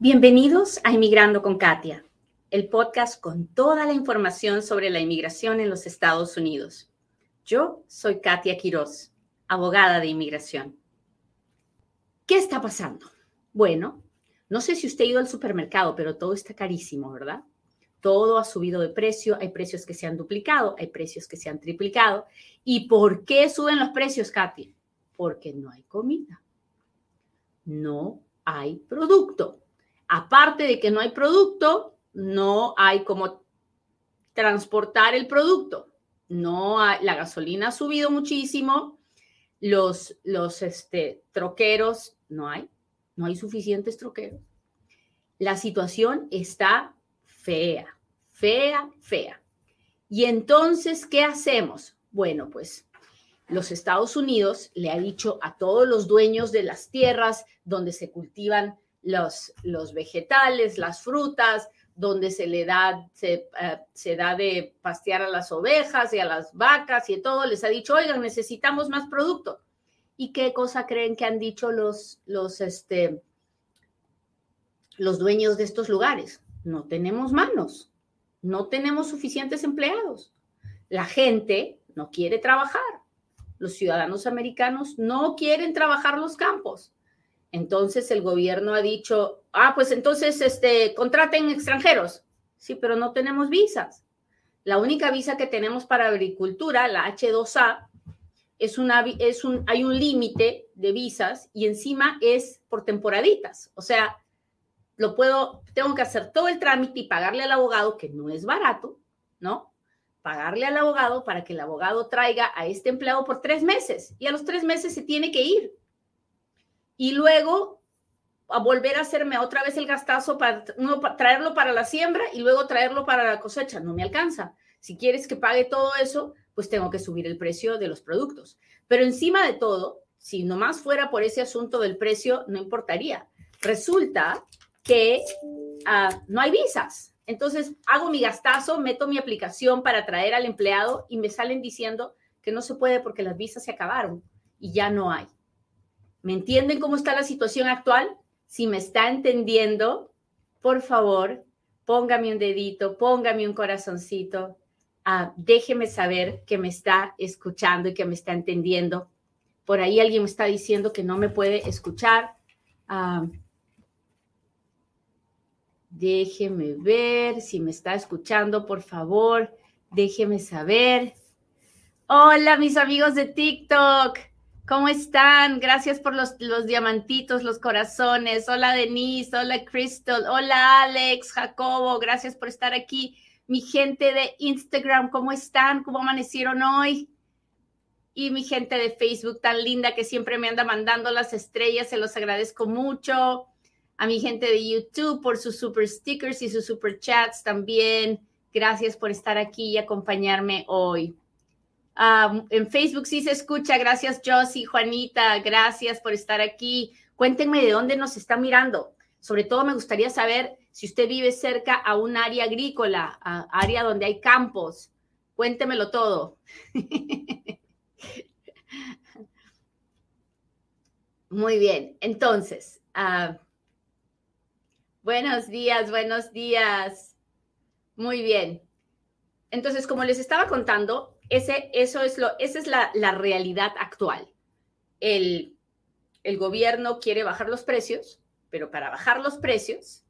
Bienvenidos a Inmigrando con Katia, el podcast con toda la información sobre la inmigración en los Estados Unidos. Yo soy Katia Quiroz, abogada de inmigración. ¿Qué está pasando? Bueno, no sé si usted ha ido al supermercado, pero todo está carísimo, ¿verdad? Todo ha subido de precio, hay precios que se han duplicado, hay precios que se han triplicado. ¿Y por qué suben los precios, Katia? Porque no hay comida. No hay producto aparte de que no hay producto, no hay como transportar el producto. No la gasolina ha subido muchísimo, los, los este, troqueros no hay, no hay suficientes troqueros. La situación está fea, fea, fea. Y entonces, ¿qué hacemos? Bueno, pues los Estados Unidos le ha dicho a todos los dueños de las tierras donde se cultivan los, los vegetales, las frutas, donde se le da, se, eh, se, da de pastear a las ovejas y a las vacas y todo, les ha dicho, oigan, necesitamos más producto. ¿Y qué cosa creen que han dicho los, los, este, los dueños de estos lugares? No tenemos manos, no tenemos suficientes empleados. La gente no quiere trabajar. Los ciudadanos americanos no quieren trabajar los campos. Entonces el gobierno ha dicho, ah, pues entonces este, contraten extranjeros. Sí, pero no tenemos visas. La única visa que tenemos para agricultura, la H2A, es una, es un, hay un límite de visas y encima es por temporaditas. O sea, lo puedo, tengo que hacer todo el trámite y pagarle al abogado, que no es barato, ¿no? Pagarle al abogado para que el abogado traiga a este empleado por tres meses y a los tres meses se tiene que ir y luego a volver a hacerme otra vez el gastazo para traerlo para la siembra y luego traerlo para la cosecha. No me alcanza. Si quieres que pague todo eso, pues tengo que subir el precio de los productos. Pero encima de todo, si nomás fuera por ese asunto del precio, no importaría. Resulta que ah, no hay visas. Entonces hago mi gastazo, meto mi aplicación para traer al empleado y me salen diciendo que no se puede porque las visas se acabaron y ya no hay. ¿Me entienden cómo está la situación actual? Si me está entendiendo, por favor, póngame un dedito, póngame un corazoncito, ah, déjeme saber que me está escuchando y que me está entendiendo. Por ahí alguien me está diciendo que no me puede escuchar. Ah, déjeme ver si me está escuchando, por favor, déjeme saber. Hola, mis amigos de TikTok. ¿Cómo están? Gracias por los, diamantitos, los corazones. Hola Denise, hola Crystal, hola Alex, Jacobo, gracias por estar aquí. Mi gente de Instagram, ¿cómo están? ¿Cómo amanecieron hoy? Y mi gente de Facebook tan linda que siempre me anda mandando las estrellas, se los agradezco mucho. A mi gente de YouTube por sus super stickers y sus super chats también. Gracias por estar aquí y acompañarme hoy en Facebook sí se escucha. Gracias, Josie, Juanita. Gracias por estar aquí. Cuéntenme de dónde nos está mirando. Sobre todo me gustaría saber si usted vive cerca a un área agrícola, a área donde hay campos. Cuéntemelo todo. Muy bien. Entonces, ah, buenos días, buenos días. Muy bien. Entonces, como les estaba contando, ese, eso es lo, esa es la, realidad actual. El, gobierno quiere bajar los precios, pero para bajar los precios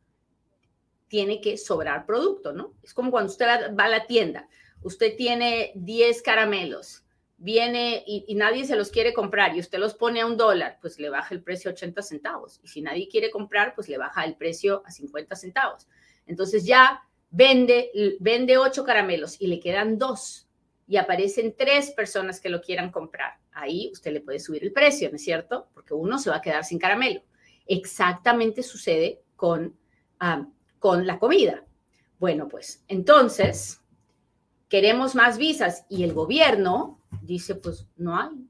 tiene que sobrar producto, ¿no? Es como cuando usted va a la tienda, usted tiene 10 caramelos, viene y, nadie se los quiere comprar y usted los pone a un dólar, pues le baja el precio a 80 centavos. Y si nadie quiere comprar, pues le baja el precio a 50 centavos. Entonces ya vende, vende 8 caramelos y le quedan dos y aparecen tres personas que lo quieran comprar. Ahí usted le puede subir el precio, ¿no es cierto? Porque uno se va a quedar sin caramelo. Exactamente sucede con, con la comida. Bueno, pues entonces queremos más visas y el gobierno dice, pues no hay,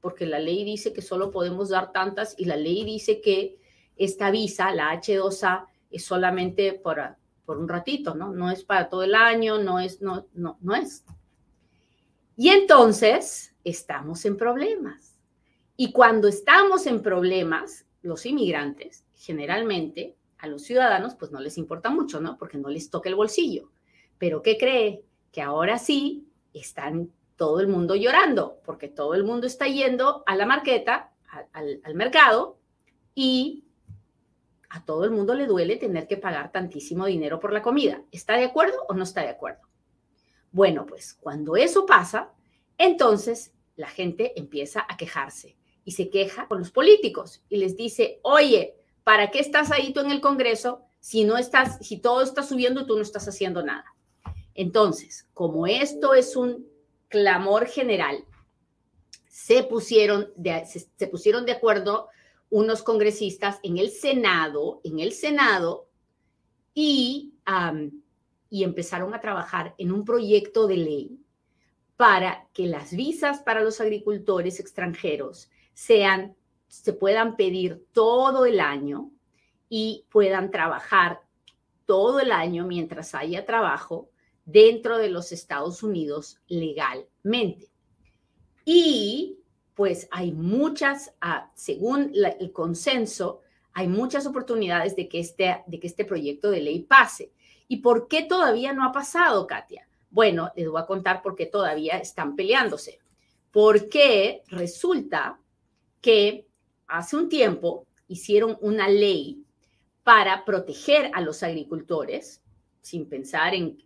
porque la ley dice que solo podemos dar tantas y la ley dice que esta visa, la H2A, es solamente por, por un ratito, ¿no? No es para todo el año, no es, no, no, no es. Y entonces estamos en problemas. Y cuando estamos en problemas, los inmigrantes, generalmente, a los ciudadanos, pues no les importa mucho, ¿no? Porque no les toca el bolsillo. Pero ¿qué cree? Que ahora sí están todo el mundo llorando, porque todo el mundo está yendo a la marqueta, al, al mercado, y a todo el mundo le duele tener que pagar tantísimo dinero por la comida. ¿Está de acuerdo o no está de acuerdo? Bueno, pues cuando eso pasa, entonces la gente empieza a quejarse y se queja con los políticos y les dice, oye, ¿para qué estás ahí tú en el Congreso si no estás, si todo está subiendo y tú no estás haciendo nada? Entonces, como esto es un clamor general, se pusieron de, se, pusieron de acuerdo unos congresistas en el Senado, en el Senado, y, y empezaron a trabajar en un proyecto de ley para que las visas para los agricultores extranjeros sean se puedan pedir todo el año y puedan trabajar todo el año mientras haya trabajo dentro de los Estados Unidos legalmente. Y pues hay muchas, ah, según el consenso, hay muchas oportunidades de que, este, de que este proyecto de ley pase. ¿Y por qué todavía no ha pasado, Katia? Bueno, les voy a contar por qué todavía están peleándose. Porque resulta que hace un tiempo hicieron una ley para proteger a los agricultores, sin pensar en,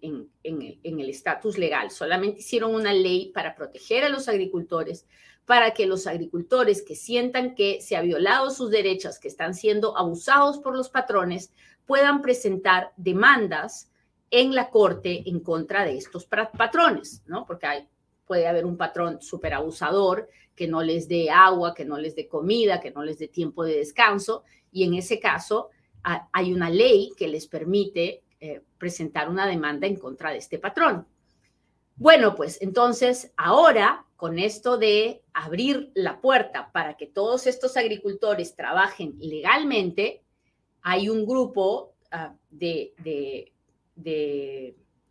el estatus legal, solamente hicieron una ley para proteger a los agricultores, para que los agricultores que sientan que se ha violado sus derechos, que están siendo abusados por los patrones, puedan presentar demandas en la corte en contra de estos patrones, ¿no? Porque hay, puede haber un patrón súper abusador que no les dé agua, que no les dé comida, que no les dé tiempo de descanso. Y en ese caso hay una ley que les permite eh, presentar una demanda en contra de este patrón. Bueno, pues entonces ahora con esto de abrir la puerta para que todos estos agricultores trabajen legalmente, hay un grupo ah, de,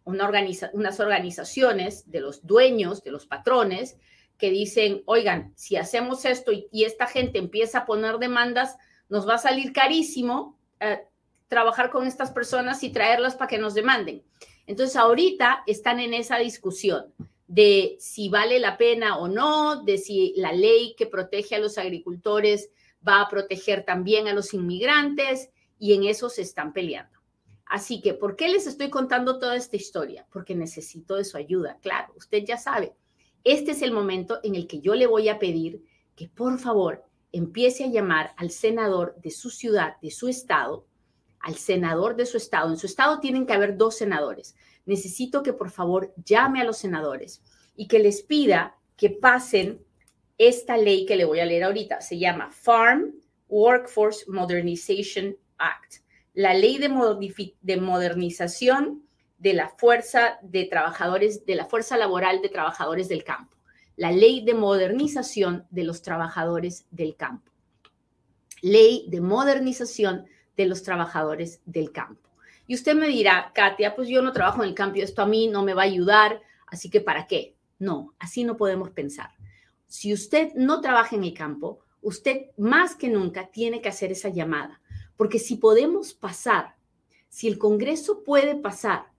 una unas organizaciones de los dueños, de los patrones, que dicen, oigan, si hacemos esto y, esta gente empieza a poner demandas, nos va a salir carísimo eh, trabajar con estas personas y traerlas para que nos demanden. Entonces, ahorita están en esa discusión de si vale la pena o no, de si la ley que protege a los agricultores va a proteger también a los inmigrantes y en eso se están peleando. Así que, ¿por qué les estoy contando toda esta historia? Porque necesito de su ayuda, claro, usted ya sabe este es el momento en el que yo le voy a pedir que por favor empiece a llamar al senador de su ciudad, de su estado, al senador de su estado. En su estado tienen que haber dos senadores. Necesito que por favor llame a los senadores y que les pida que pasen esta ley que le voy a leer ahorita. Se llama Farm Workforce Modernization Act, la ley de, de modernización de la fuerza de trabajadores, de la fuerza laboral de trabajadores del campo, la ley de modernización de los trabajadores del campo. Ley de modernización de los trabajadores del campo. Y usted me dirá, Katia, pues yo no trabajo en el campo, esto a mí no me va a ayudar, así que ¿para qué? No, así no podemos pensar. Si usted no trabaja en el campo, usted más que nunca tiene que hacer esa llamada, porque si podemos pasar, si el Congreso puede pasar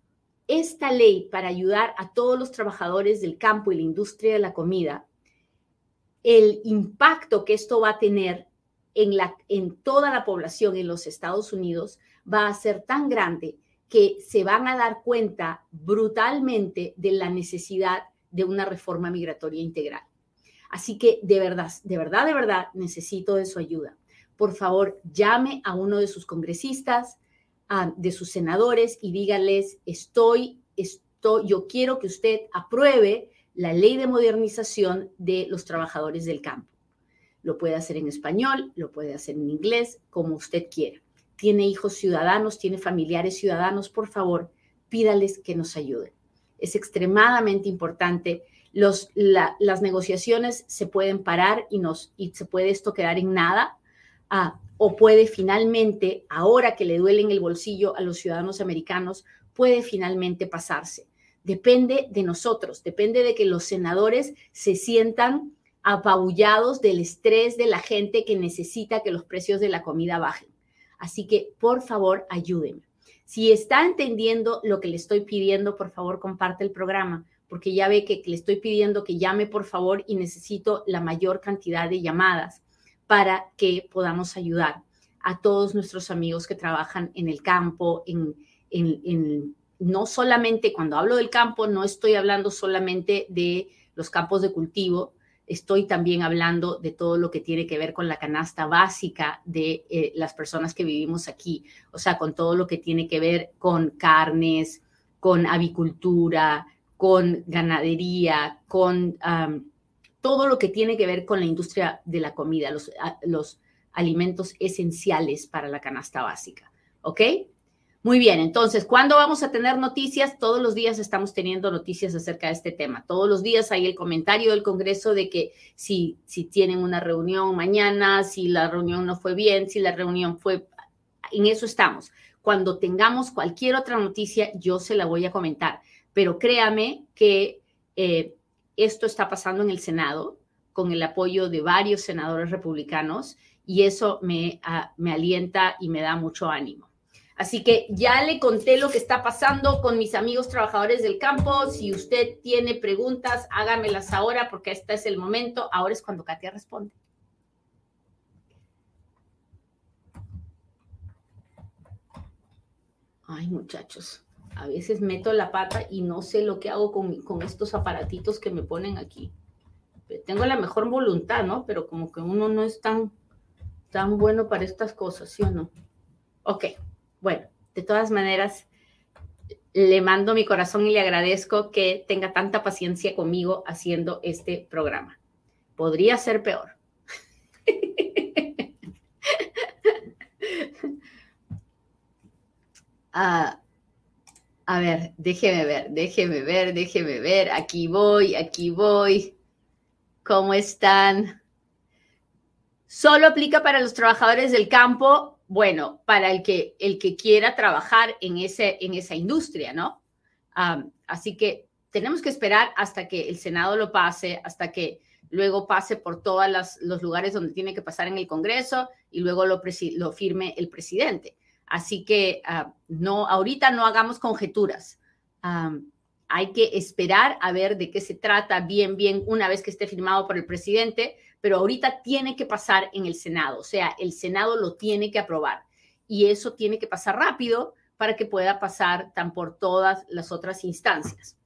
esta ley para ayudar a todos los trabajadores del campo y la industria de la comida, el impacto que esto va a tener en, la, en toda la población en los Estados Unidos va a ser tan grande que se van a dar cuenta brutalmente de la necesidad de una reforma migratoria integral. Así que de verdad, de verdad, de verdad, necesito de su ayuda. Por favor, llame a uno de sus congresistas, de sus senadores y díganles, estoy, estoy, yo quiero que usted apruebe la ley de modernización de los trabajadores del campo. Lo puede hacer en español, lo puede hacer en inglés, como usted quiera. Tiene hijos ciudadanos, tiene familiares ciudadanos, por favor, pídales que nos ayuden. Es extremadamente importante. Las negociaciones se pueden parar y, nos, y se puede esto quedar en nada. Ah, o puede finalmente, ahora que le duele el bolsillo a los ciudadanos americanos, puede finalmente pasarse. Depende de nosotros, depende de que los senadores se sientan apabullados del estrés de la gente que necesita que los precios de la comida bajen. Así que, por favor, ayúdenme. Si está entendiendo lo que le estoy pidiendo, por favor, comparte el programa, porque ya ve que le estoy pidiendo que llame, por favor, y necesito la mayor cantidad de llamadas para que podamos ayudar a todos nuestros amigos que trabajan en el campo, en, no solamente cuando hablo del campo, no estoy hablando solamente de los campos de cultivo, estoy también hablando de todo lo que tiene que ver con la canasta básica de eh, las personas que vivimos aquí, o sea, con todo lo que tiene que ver con carnes, con avicultura, con ganadería, con todo lo que tiene que ver con la industria de la comida, los, los alimentos esenciales para la canasta básica. ¿Ok? Muy bien, entonces, ¿cuándo vamos a tener noticias? Todos los días estamos teniendo noticias acerca de este tema. Todos los días hay el comentario del Congreso de que si, si tienen una reunión mañana, si la reunión no fue bien, si la reunión fue... En eso estamos. Cuando tengamos cualquier otra noticia, yo se la voy a comentar. Pero créame que eh, esto está pasando en el Senado con el apoyo de varios senadores republicanos y eso me, ah, me alienta y me da mucho ánimo. Así que ya le conté lo que está pasando con mis amigos trabajadores del campo. Si usted tiene preguntas, hágamelas ahora porque este es el momento. Ahora es cuando Katia responde. Ay, muchachos, a veces meto la pata y no sé lo que hago con, con estos aparatitos que me ponen aquí. Tengo la mejor voluntad, ¿no? Pero como que uno no es tan, tan bueno para estas cosas, ¿sí o no? Ok. Bueno, de todas maneras, le mando mi corazón y le agradezco que tenga tanta paciencia conmigo haciendo este programa. Podría ser peor. Ah, a ver, déjeme ver, déjeme ver, déjeme ver. Aquí voy, aquí voy. ¿Cómo están? Solo aplica para los trabajadores del campo bueno, para el que, el que quiera trabajar en, ese, en esa industria, ¿no? así que tenemos que esperar hasta que el Senado lo pase, hasta que luego pase por todos los lugares donde tiene que pasar en el Congreso y luego lo, lo firme el presidente. Así que no, ahorita no hagamos conjeturas. hay que esperar a ver de qué se trata bien, bien, una vez que esté firmado por el presidente, pero ahorita tiene que pasar en el Senado, o sea, el Senado lo tiene que aprobar y eso tiene que pasar rápido para que pueda pasar tan por todas las otras instancias.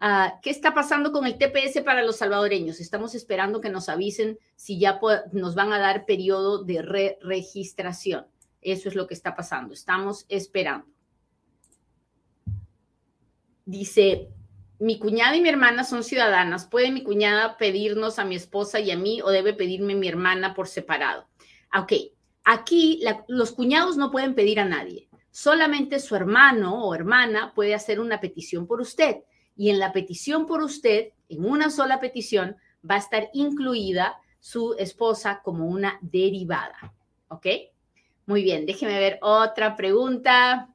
Ah, ¿Qué está pasando con el TPS para los salvadoreños? Estamos esperando que nos avisen si ya nos van a dar periodo de re registración. Eso es lo que está pasando. Estamos esperando. Dice mi cuñada y mi hermana son ciudadanas. ¿Puede mi cuñada pedirnos a mi esposa y a mí o debe pedirme mi hermana por separado? Ok, aquí los cuñados no pueden pedir a nadie. Solamente su hermano o hermana puede hacer una petición por usted. Y en la petición por usted, en una sola petición, va a estar incluida su esposa como una derivada. ¿Ok? Muy bien, déjeme ver otra pregunta.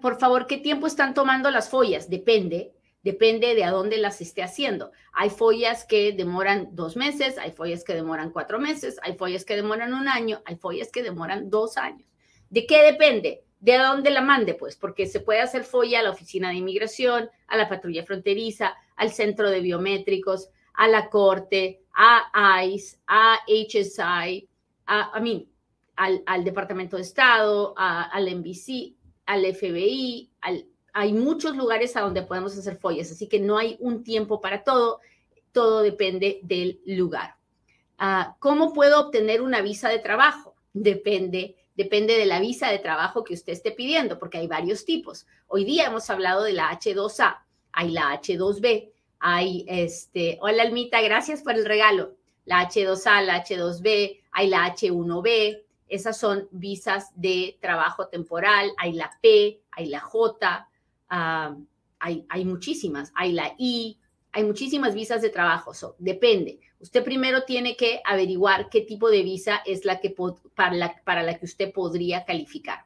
Por favor, ¿qué tiempo están tomando las follas? Depende, depende de a dónde las esté haciendo. Hay follas que demoran dos meses, hay follas que demoran cuatro meses, hay follas que demoran un año, hay follas que demoran dos años. ¿De qué depende? De a dónde la mande, pues, porque se puede hacer folla a la oficina de inmigración, a la patrulla fronteriza, al centro de biométricos, a la corte, a ICE, a HSI, a, mí, al, Departamento de Estado, al NBC, al FBI, hay muchos lugares a donde podemos hacer follas, así que no hay un tiempo para todo, todo depende del lugar. Ah, ¿Cómo puedo obtener una visa de trabajo? Depende, depende de la visa de trabajo que usted esté pidiendo, porque hay varios tipos. Hoy día hemos hablado de la H2A, hay la H2B, hay este, hola Almita, gracias por el regalo. La H2A, la H2B, hay la H1B, esas son visas de trabajo temporal, hay la P, hay la J, ah, hay, hay, muchísimas, hay la I, hay muchísimas visas de trabajo, depende. Usted primero tiene que averiguar qué tipo de visa es la que para, la, para la que usted podría calificar.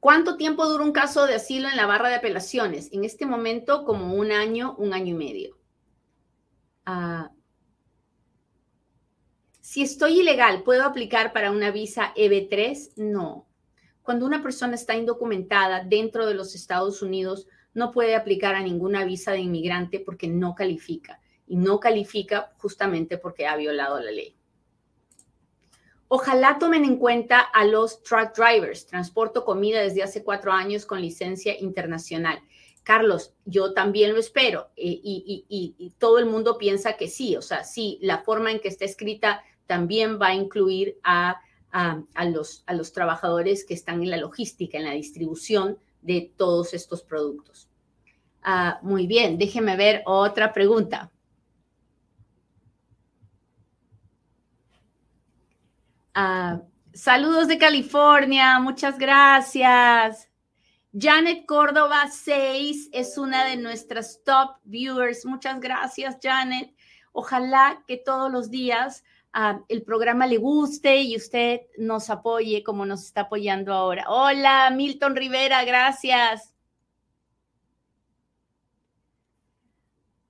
¿Cuánto tiempo dura un caso de asilo en la barra de apelaciones? En este momento, como un año, un año y medio. Ah, Si estoy ilegal, ¿puedo aplicar para una visa EB3? No. Cuando una persona está indocumentada dentro de los Estados Unidos, no puede aplicar a ninguna visa de inmigrante porque no califica. Y no califica justamente porque ha violado la ley. Ojalá tomen en cuenta a los truck drivers. Transporto comida desde hace cuatro años con licencia internacional. Carlos, yo también lo espero eh, y, todo el mundo piensa que sí, o sea, sí, la forma en que está escrita también va a incluir a, los, a los trabajadores que están en la logística, en la distribución de todos estos productos. Ah, muy bien, déjeme ver otra pregunta. Ah, saludos de California, muchas gracias. Janet Córdoba 6 es una de nuestras top viewers. Muchas gracias, Janet. Ojalá que todos los días el programa le guste y usted nos apoye como nos está apoyando ahora. Hola, Milton Rivera, gracias.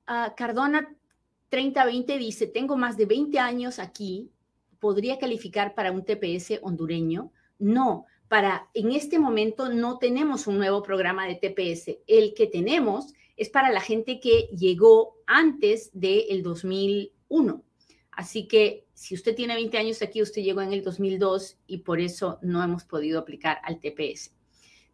Ah, Cardona 3020 dice, tengo más de 20 años aquí, ¿podría calificar para un TPS hondureño? No, para, en este momento no tenemos un nuevo programa de TPS. El que tenemos es para la gente que llegó antes del 2001. Así que si usted tiene 20 años aquí, usted llegó en el 2002 y por eso no hemos podido aplicar al TPS.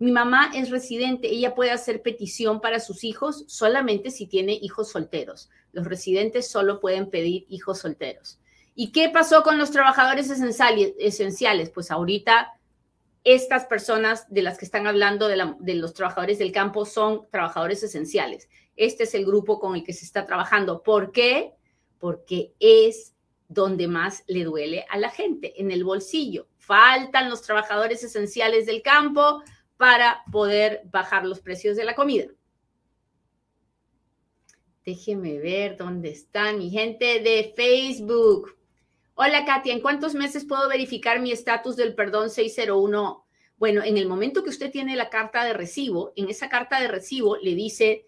Mi mamá es residente, ella puede hacer petición para sus hijos solamente si tiene hijos solteros. Los residentes solo pueden pedir hijos solteros. ¿Y qué pasó con los trabajadores esenciales? Pues ahorita estas personas de las que están hablando de, los trabajadores del campo son trabajadores esenciales. Este es el grupo con el que se está trabajando. ¿Por qué? Porque es donde más le duele a la gente, en el bolsillo. Faltan los trabajadores esenciales del campo para poder bajar los precios de la comida. Déjeme ver dónde está mi gente de Facebook. Hola Katia, ¿en cuántos meses puedo verificar mi estatus del perdón 601? Bueno, en el momento que usted tiene la carta de recibo, en esa carta de recibo le dice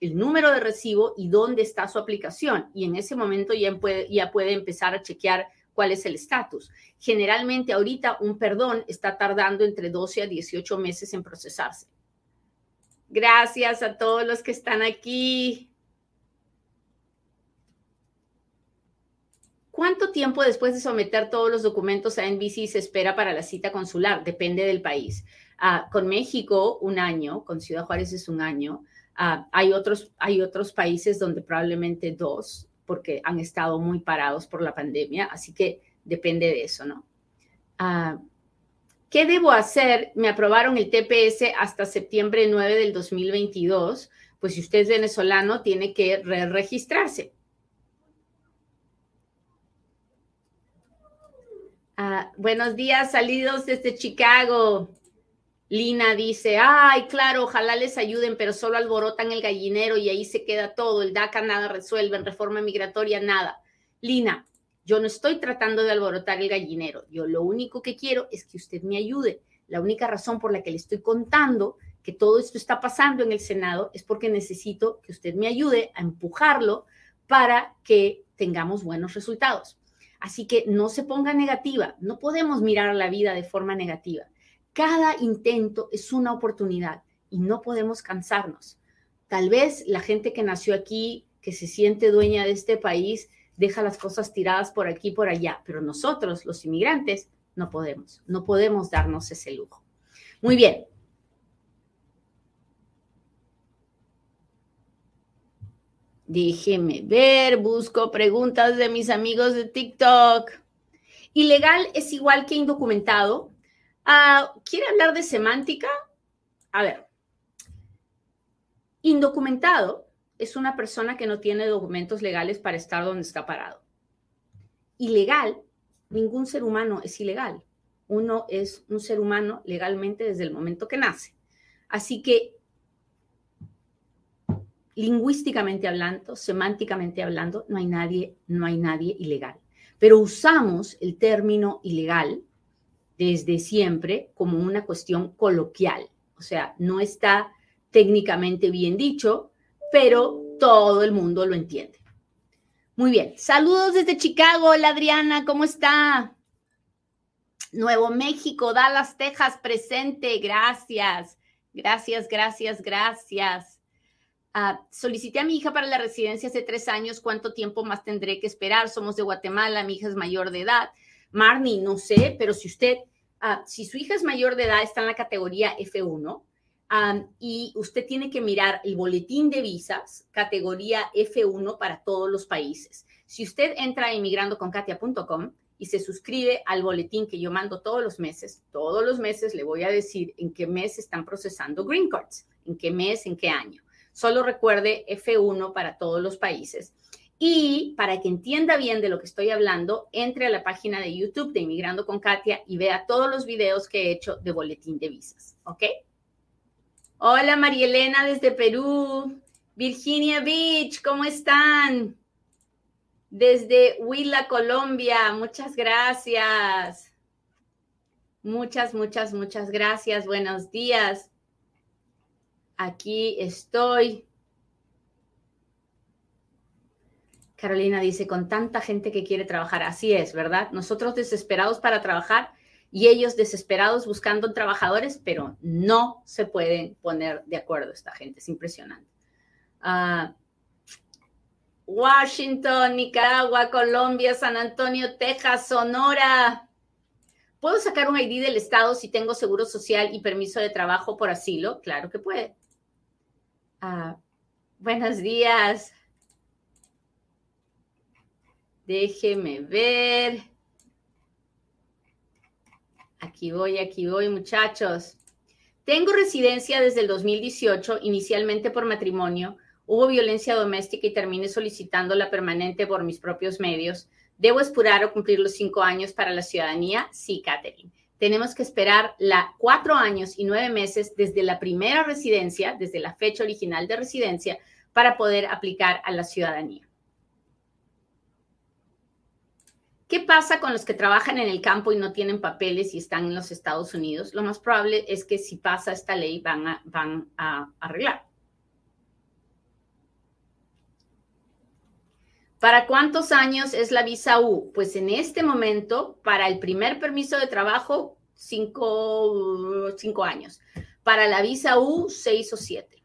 el número de recibo y dónde está su aplicación. Y en ese momento ya puede, ya puede empezar a chequear cuál es el estatus. Generalmente ahorita un perdón está tardando entre 12 a 18 meses en procesarse. Gracias a todos los que están aquí. ¿Cuánto tiempo después de someter todos los documentos a NBC se espera para la cita consular? Depende del país. Ah, con México, un año, con Ciudad Juárez es un año. Ah, hay, otros, hay otros países donde probablemente dos, porque han estado muy parados por la pandemia, así que depende de eso, ¿no? Ah, ¿Qué debo hacer? Me aprobaron el TPS hasta septiembre 9 del 2022. Pues si usted es venezolano, tiene que re registrarse. Ah, buenos días, salidos desde Chicago. Lina dice, ay, claro, ojalá les ayuden, pero solo alborotan el gallinero y ahí se queda todo. El DACA nada resuelve, reforma migratoria nada. Lina, yo no estoy tratando de alborotar el gallinero. Yo lo único que quiero es que usted me ayude. La única razón por la que le estoy contando que todo esto está pasando en el Senado es porque necesito que usted me ayude a empujarlo para que tengamos buenos resultados. Así que no se ponga negativa, no podemos mirar la vida de forma negativa. Cada intento es una oportunidad y no podemos cansarnos. Tal vez la gente que nació aquí, que se siente dueña de este país, deja las cosas tiradas por aquí y por allá, pero nosotros, los inmigrantes, no podemos, no podemos darnos ese lujo. Muy bien, Déjeme ver, busco preguntas de mis amigos de TikTok. Ilegal es igual que indocumentado. Ah, ¿Quiere hablar de semántica? A ver, indocumentado es una persona que no tiene documentos legales para estar donde está parado. Ilegal, ningún ser humano es ilegal. Uno es un ser humano legalmente desde el momento que nace. Así que lingüísticamente hablando, semánticamente hablando, no hay nadie, no hay nadie ilegal. Pero usamos el término ilegal desde siempre como una cuestión coloquial, o sea, no está técnicamente bien dicho, pero todo el mundo lo entiende. Muy bien. Saludos desde Chicago. Hola Adriana, ¿cómo está? Nuevo México, Dallas, Texas, presente. Gracias. Gracias, gracias, gracias. Ah, solicité a mi hija para la residencia hace tres años. ¿Cuánto tiempo más tendré que esperar? Somos de Guatemala, mi hija es mayor de edad. Marnie, no sé, pero si usted, ah, si su hija es mayor de edad, está en la categoría F1 y usted tiene que mirar el boletín de visas, categoría F1 para todos los países. Si usted entra a inmigrandoconkatia.com y se suscribe al boletín que yo mando todos los meses, todos los meses le voy a decir en qué mes están procesando green cards, en qué mes, en qué año. Solo recuerde F1 para todos los países. Y para que entienda bien de lo que estoy hablando, entre a la página de YouTube de Inmigrando con Katia y vea todos los videos que he hecho de boletín de visas. ¿Ok? Hola María Elena desde Perú. Virginia Beach, ¿cómo están? Desde Huila, Colombia, muchas gracias. Muchas, muchas, muchas gracias. Buenos días. Aquí estoy. Carolina dice, con tanta gente que quiere trabajar, así es, ¿verdad? Nosotros desesperados para trabajar y ellos desesperados buscando trabajadores, pero no se pueden poner de acuerdo esta gente, es impresionante. Ah, Washington, Nicaragua, Colombia, San Antonio, Texas, Sonora. ¿Puedo sacar un ID del Estado si tengo seguro social y permiso de trabajo por asilo? Claro que puede. Ah, buenos días. Déjeme ver. Aquí voy, aquí voy, muchachos. Tengo residencia desde el 2018, inicialmente por matrimonio. Hubo violencia doméstica y terminé solicitando la permanente por mis propios medios. ¿Debo esperar o cumplir los cinco años para la ciudadanía? Sí, Catherine. Tenemos que esperar la cuatro años y nueve meses desde la primera residencia, desde la fecha original de residencia, para poder aplicar a la ciudadanía. ¿Qué pasa con los que trabajan en el campo y no tienen papeles y están en los Estados Unidos? Lo más probable es que si pasa esta ley van a, arreglar. ¿Para cuántos años es la visa U? Pues en este momento, para el primer permiso de trabajo, cinco años. Para la visa U, seis o siete.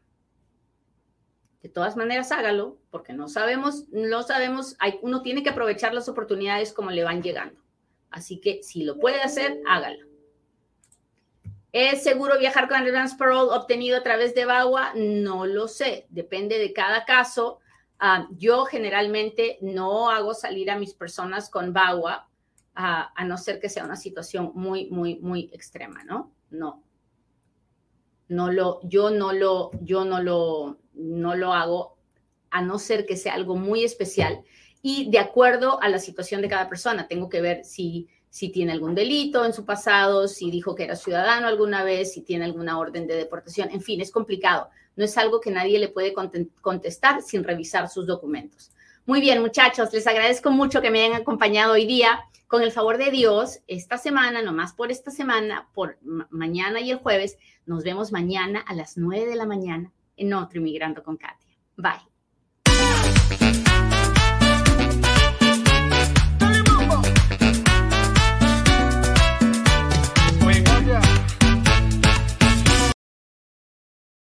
De todas maneras, hágalo, porque no sabemos, no sabemos, hay, uno tiene que aprovechar las oportunidades como le van llegando. Así que si lo puede hacer, hágalo. ¿Es seguro viajar con advance parole obtenido a través de VAWA? No lo sé, depende de cada caso. Ah, yo generalmente no hago salir a mis personas con VAWA, ah, a no ser que sea una situación muy, muy, muy extrema, ¿no? No. No lo, yo no lo, yo no lo, no lo hago a no ser que sea algo muy especial y de acuerdo a la situación de cada persona. Tengo que ver si, si tiene algún delito en su pasado, si dijo que era ciudadano alguna vez, si tiene alguna orden de deportación. En fin, es complicado. No es algo que nadie le puede contestar sin revisar sus documentos. Muy bien, muchachos, les agradezco mucho que me hayan acompañado hoy día. Con el favor de Dios, esta semana, nomás por esta semana, por mañana y el jueves, nos vemos mañana a las 9 de la mañana en otro Inmigrando con Katia. Bye.